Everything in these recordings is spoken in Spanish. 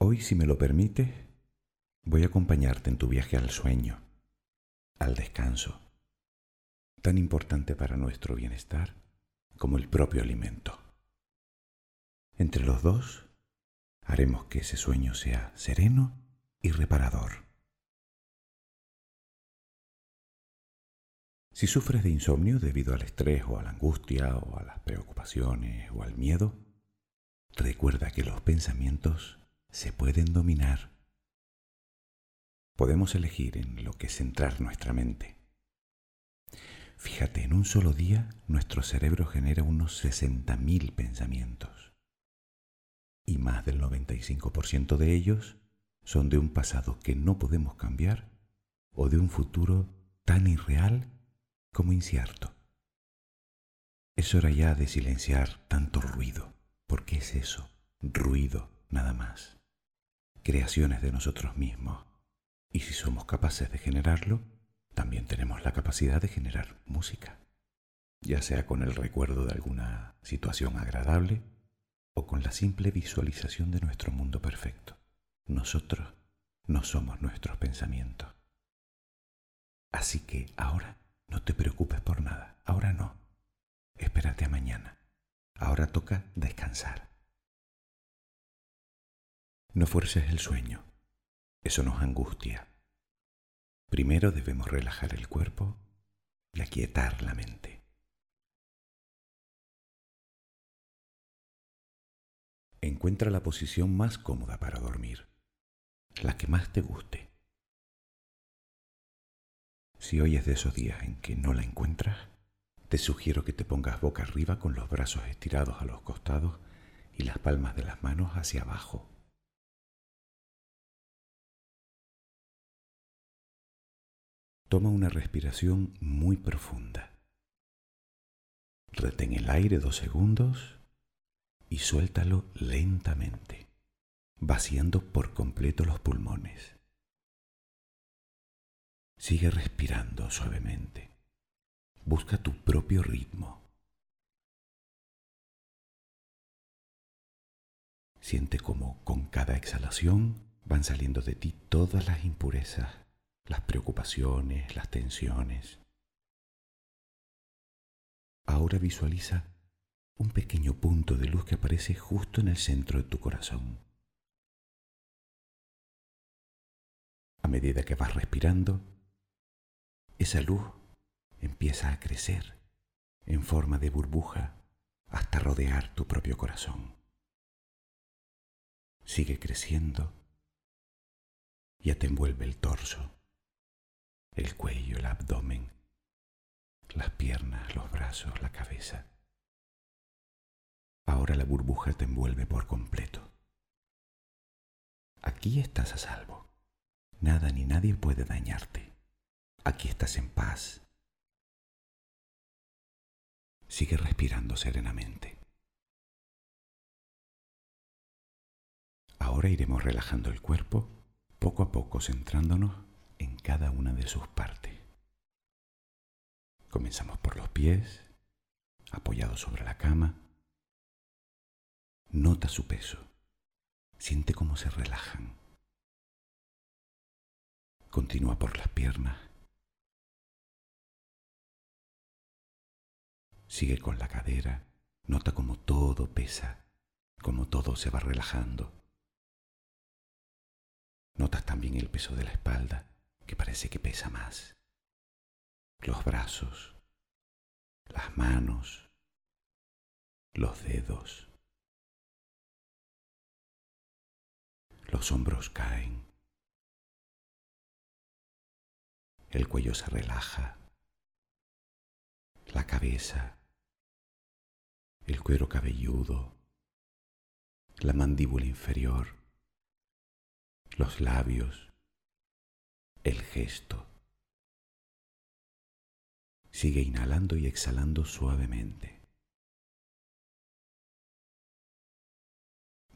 Hoy, si me lo permites, voy a acompañarte en tu viaje al sueño, al descanso, tan importante para nuestro bienestar como el propio alimento. Entre los dos, haremos que ese sueño sea sereno y reparador. Si sufres de insomnio debido al estrés o a la angustia o a las preocupaciones o al miedo, recuerda que los pensamientos se pueden dominar. Podemos elegir en lo que centrar nuestra mente. Fíjate, en un solo día nuestro cerebro genera unos 60.000 pensamientos. Y más del 95% de ellos son de un pasado que no podemos cambiar o de un futuro tan irreal como incierto. Es hora ya de silenciar tanto ruido, porque es eso, ruido nada más. Creaciones de nosotros mismos. Y si somos capaces de generarlo, también tenemos la capacidad de generar música, ya sea con el recuerdo de alguna situación agradable o con la simple visualización de nuestro mundo perfecto. Nosotros no somos nuestros pensamientos. Así que ahora no te preocupes por nada, ahora no. Espérate a mañana. Ahora toca descansar. No fuerces el sueño. Eso nos angustia. Primero debemos relajar el cuerpo y aquietar la mente. Encuentra la posición más cómoda para dormir, la que más te guste. Si hoy es de esos días en que no la encuentras, te sugiero que te pongas boca arriba con los brazos estirados a los costados y las palmas de las manos hacia abajo. Toma una respiración muy profunda. Retén el aire dos segundos y suéltalo lentamente, vaciando por completo los pulmones. Sigue respirando suavemente. Busca tu propio ritmo. Siente como con cada exhalación van saliendo de ti todas las impurezas, las preocupaciones, las tensiones. Ahora visualiza un pequeño punto de luz que aparece justo en el centro de tu corazón. A medida que vas respirando, esa luz empieza a crecer en forma de burbuja hasta rodear tu propio corazón. Sigue creciendo, ya te envuelve el torso, el cuello, el abdomen, las piernas, los brazos, la cabeza. Ahora la burbuja te envuelve por completo. Aquí estás a salvo. Nada ni nadie puede dañarte. Aquí estás en paz. Sigue respirando serenamente. Ahora iremos relajando el cuerpo, poco a poco centrándonos en cada una de sus partes. Comenzamos por los pies, apoyados sobre la cama. Nota su peso. Siente cómo se relajan. Continúa por las piernas, Sigue con la cadera, nota como todo pesa, como todo se va relajando. Notas también el peso de la espalda, que parece que pesa más. Los brazos, las manos, los dedos. Los hombros caen. El cuello se relaja. La cabeza el cuero cabelludo, la mandíbula inferior, los labios, el gesto. Sigue inhalando y exhalando suavemente.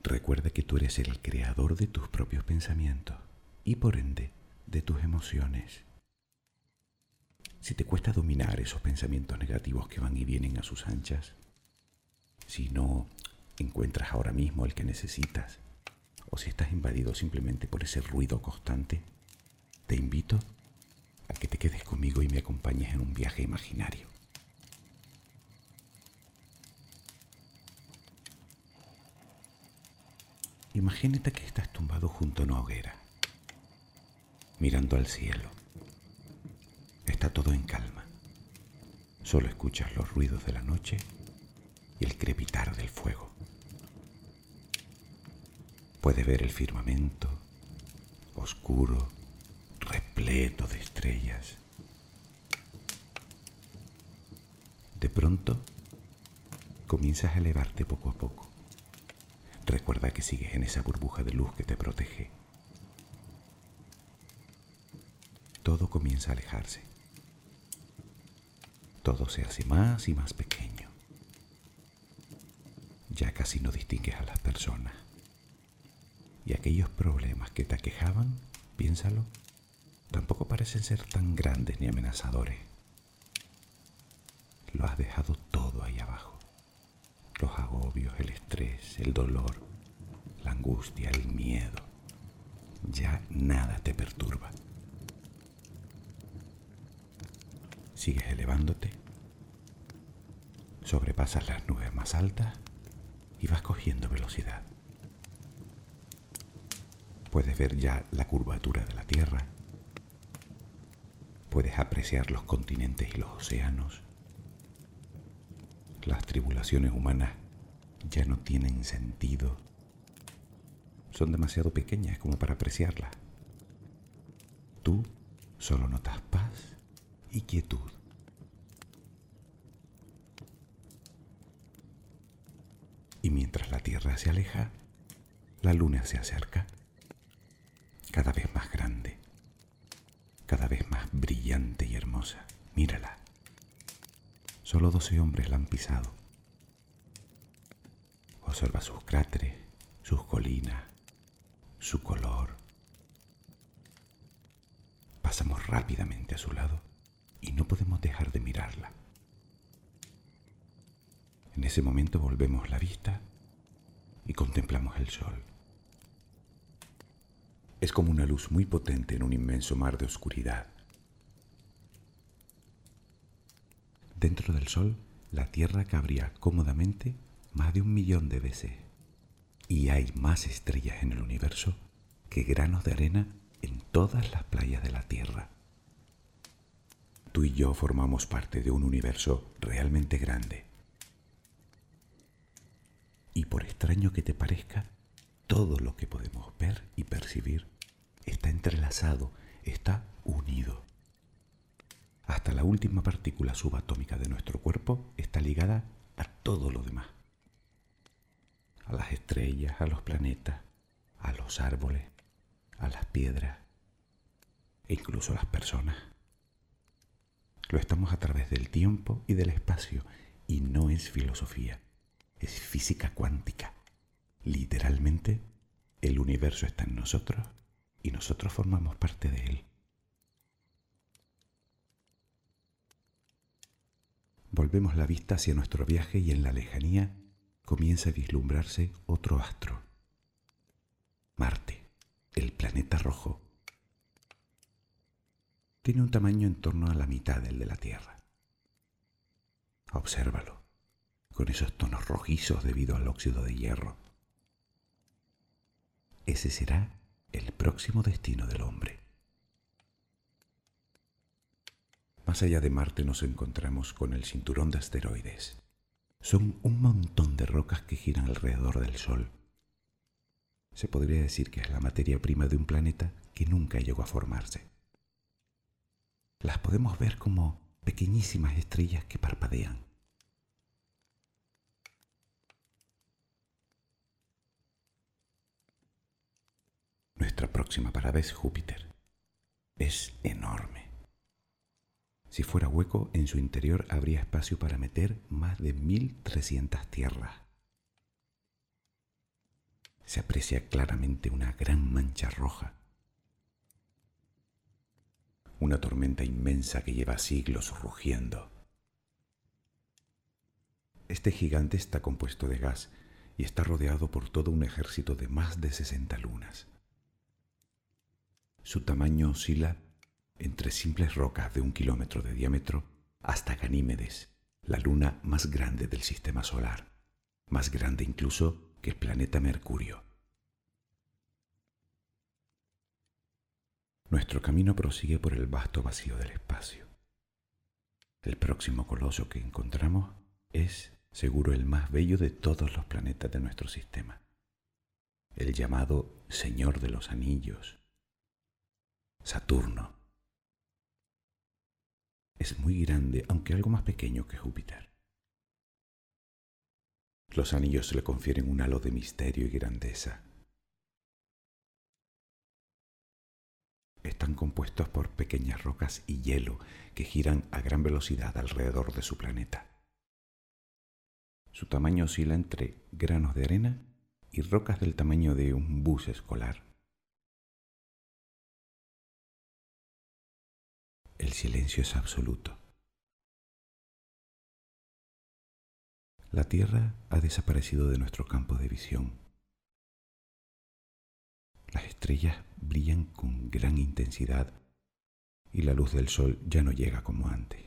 Recuerda que tú eres el creador de tus propios pensamientos y por ende de tus emociones. Si te cuesta dominar esos pensamientos negativos que van y vienen a sus anchas, si no encuentras ahora mismo el que necesitas, o si estás invadido simplemente por ese ruido constante, te invito a que te quedes conmigo y me acompañes en un viaje imaginario. Imagínate que estás tumbado junto a una hoguera, mirando al cielo. Está todo en calma. Solo escuchas los ruidos de la noche y el crepitar del fuego. Puedes ver el firmamento, oscuro, repleto de estrellas. De pronto, comienzas a elevarte poco a poco. Recuerda que sigues en esa burbuja de luz que te protege. Todo comienza a alejarse. Todo se hace más y más pequeño. Ya casi no distingues a las personas. Y aquellos problemas que te aquejaban, piénsalo, tampoco parecen ser tan grandes ni amenazadores. Lo has dejado todo ahí abajo. Los agobios, el estrés, el dolor, la angustia, el miedo. Ya nada te perturba. Sigues elevándote, sobrepasas las nubes más altas y vas cogiendo velocidad. Puedes ver ya la curvatura de la Tierra, puedes apreciar los continentes y los océanos. Las tribulaciones humanas ya no tienen sentido. Son demasiado pequeñas como para apreciarlas. Tú solo notas paz y quietud. Y mientras la Tierra se aleja, la Luna se acerca, cada vez más grande cada vez más brillante y hermosa. Mírala. Solo doce hombres la han pisado. Observa sus cráteres, sus colinas, su color. Pasamos rápidamente a su lado y no podemos dejar de mirarla. En ese momento volvemos la vista y contemplamos el sol. Es como una luz muy potente en un inmenso mar de oscuridad. Dentro del Sol, la Tierra cabría cómodamente más de un millón de veces. Y hay más estrellas en el universo que granos de arena en todas las playas de la Tierra. Tú y yo formamos parte de un universo realmente grande. Y por extraño que te parezca, todo lo que podemos ver y percibir está entrelazado, está unido. Hasta la última partícula subatómica de nuestro cuerpo está ligada a todo lo demás. A las estrellas, a los planetas, a los árboles, a las piedras e incluso a las personas. Lo estamos a través del tiempo y del espacio y no es filosofía, es física cuántica. Literalmente, el universo está en nosotros y nosotros formamos parte de él. Volvemos la vista hacia nuestro viaje y en la lejanía comienza a vislumbrarse otro astro. Marte, el planeta rojo. Tiene un tamaño en torno a la mitad del de la Tierra. Obsérvalo, con esos tonos rojizos debido al óxido de hierro. Ese será el próximo destino del hombre. Más allá de Marte nos encontramos con el cinturón de asteroides. Son un montón de rocas que giran alrededor del Sol. Se podría decir que es la materia prima de un planeta que nunca llegó a formarse. Las podemos ver como pequeñísimas estrellas que parpadean. Nuestra próxima parada es Júpiter. Es enorme. Si fuera hueco, en su interior habría espacio para meter más de 1300 tierras. Se aprecia claramente una gran mancha roja. Una tormenta inmensa que lleva siglos rugiendo. Este gigante está compuesto de gas y está rodeado por todo un ejército de más de 60 lunas. Su tamaño oscila entre simples rocas de un kilómetro de diámetro hasta Ganímedes, la luna más grande del sistema solar, más grande incluso que el planeta Mercurio. Nuestro camino prosigue por el vasto vacío del espacio. El próximo coloso que encontramos es, seguro, el más bello de todos los planetas de nuestro sistema, el llamado Señor de los Anillos, Saturno. Es muy grande, aunque algo más pequeño que Júpiter. Los anillos le confieren un halo de misterio y grandeza. Están compuestos por pequeñas rocas y hielo que giran a gran velocidad alrededor de su planeta. Su tamaño oscila entre granos de arena y rocas del tamaño de un bus escolar. El silencio es absoluto. La Tierra ha desaparecido de nuestro campo de visión. Las estrellas brillan con gran intensidad y la luz del sol ya no llega como antes.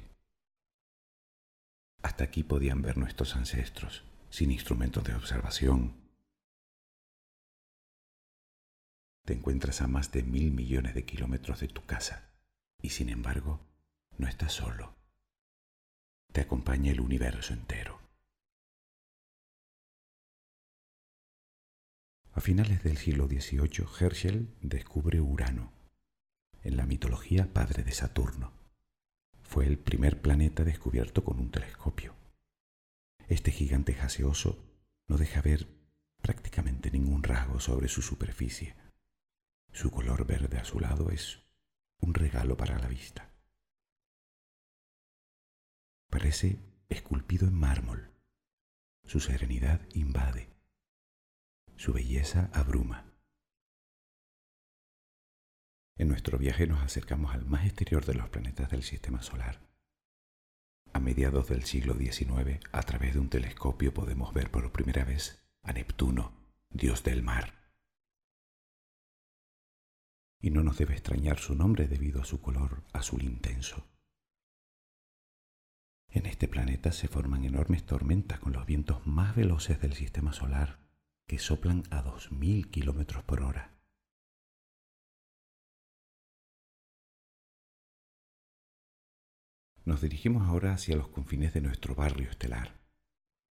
Hasta aquí podían ver nuestros ancestros, sin instrumentos de observación. Te encuentras a más de mil millones de kilómetros de tu casa y sin embargo no estás solo. Te acompaña el universo entero. A finales del siglo XVIII, Herschel descubre Urano, en la mitología padre de Saturno. Fue el primer planeta descubierto con un telescopio. Este gigante gaseoso no deja ver prácticamente ningún rasgo sobre su superficie. Su color verde azulado es un regalo para la vista. Parece esculpido en mármol. Su serenidad invade. Su belleza abruma. En nuestro viaje nos acercamos al más exterior de los planetas del Sistema Solar. A mediados del siglo XIX, a través de un telescopio podemos ver por primera vez a Neptuno, dios del mar. Y no nos debe extrañar su nombre debido a su color azul intenso. En este planeta se forman enormes tormentas con los vientos más veloces del Sistema Solar, que soplan a 2.000 kilómetros por hora. Nos dirigimos ahora hacia los confines de nuestro barrio estelar.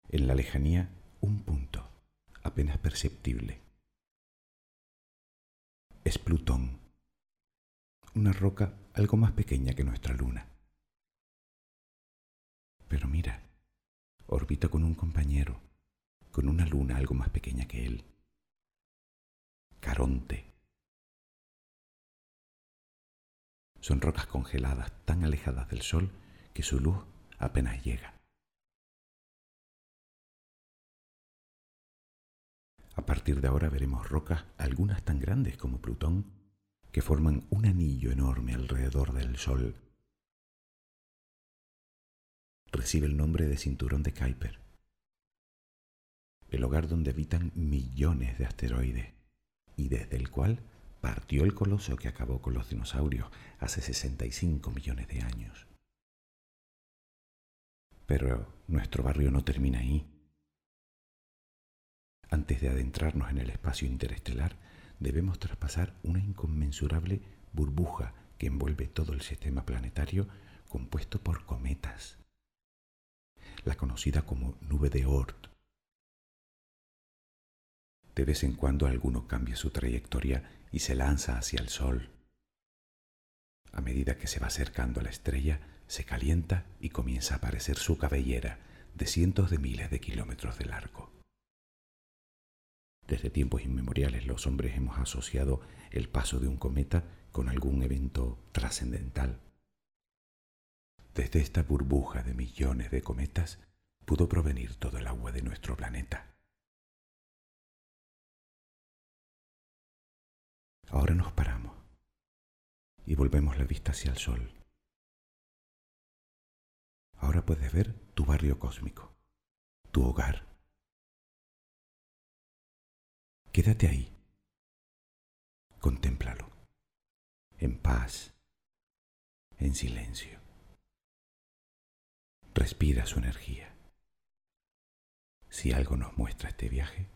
En la lejanía, un punto, apenas perceptible. Es Plutón, una roca algo más pequeña que nuestra luna. Pero mira, orbita con un compañero, con una luna algo más pequeña que él. Caronte. Son rocas congeladas tan alejadas del Sol que su luz apenas llega. A partir de ahora veremos rocas, algunas tan grandes como Plutón, que forman un anillo enorme alrededor del Sol. Recibe el nombre de cinturón de Kuiper, el hogar donde habitan millones de asteroides y desde el cual partió el coloso que acabó con los dinosaurios hace 65 millones de años. Pero nuestro barrio no termina ahí. Antes de adentrarnos en el espacio interestelar, debemos traspasar una inconmensurable burbuja que envuelve todo el sistema planetario compuesto por cometas, la conocida como nube de Oort. De vez en cuando alguno cambia su trayectoria y se lanza hacia el Sol. A medida que se va acercando a la estrella, se calienta y comienza a aparecer su cabellera de cientos de miles de kilómetros de largo. Desde tiempos inmemoriales los hombres hemos asociado el paso de un cometa con algún evento trascendental. Desde esta burbuja de millones de cometas pudo provenir todo el agua de nuestro planeta. Ahora nos paramos y volvemos la vista hacia el sol. Ahora puedes ver tu barrio cósmico, tu hogar, Quédate ahí. Contémplalo. En paz. En silencio. Respira su energía. Si algo nos muestra este viaje,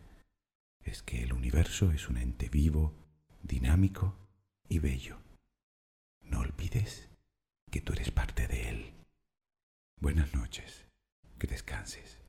es que el universo es un ente vivo, dinámico y bello. No olvides que tú eres parte de él. Buenas noches, que descanses.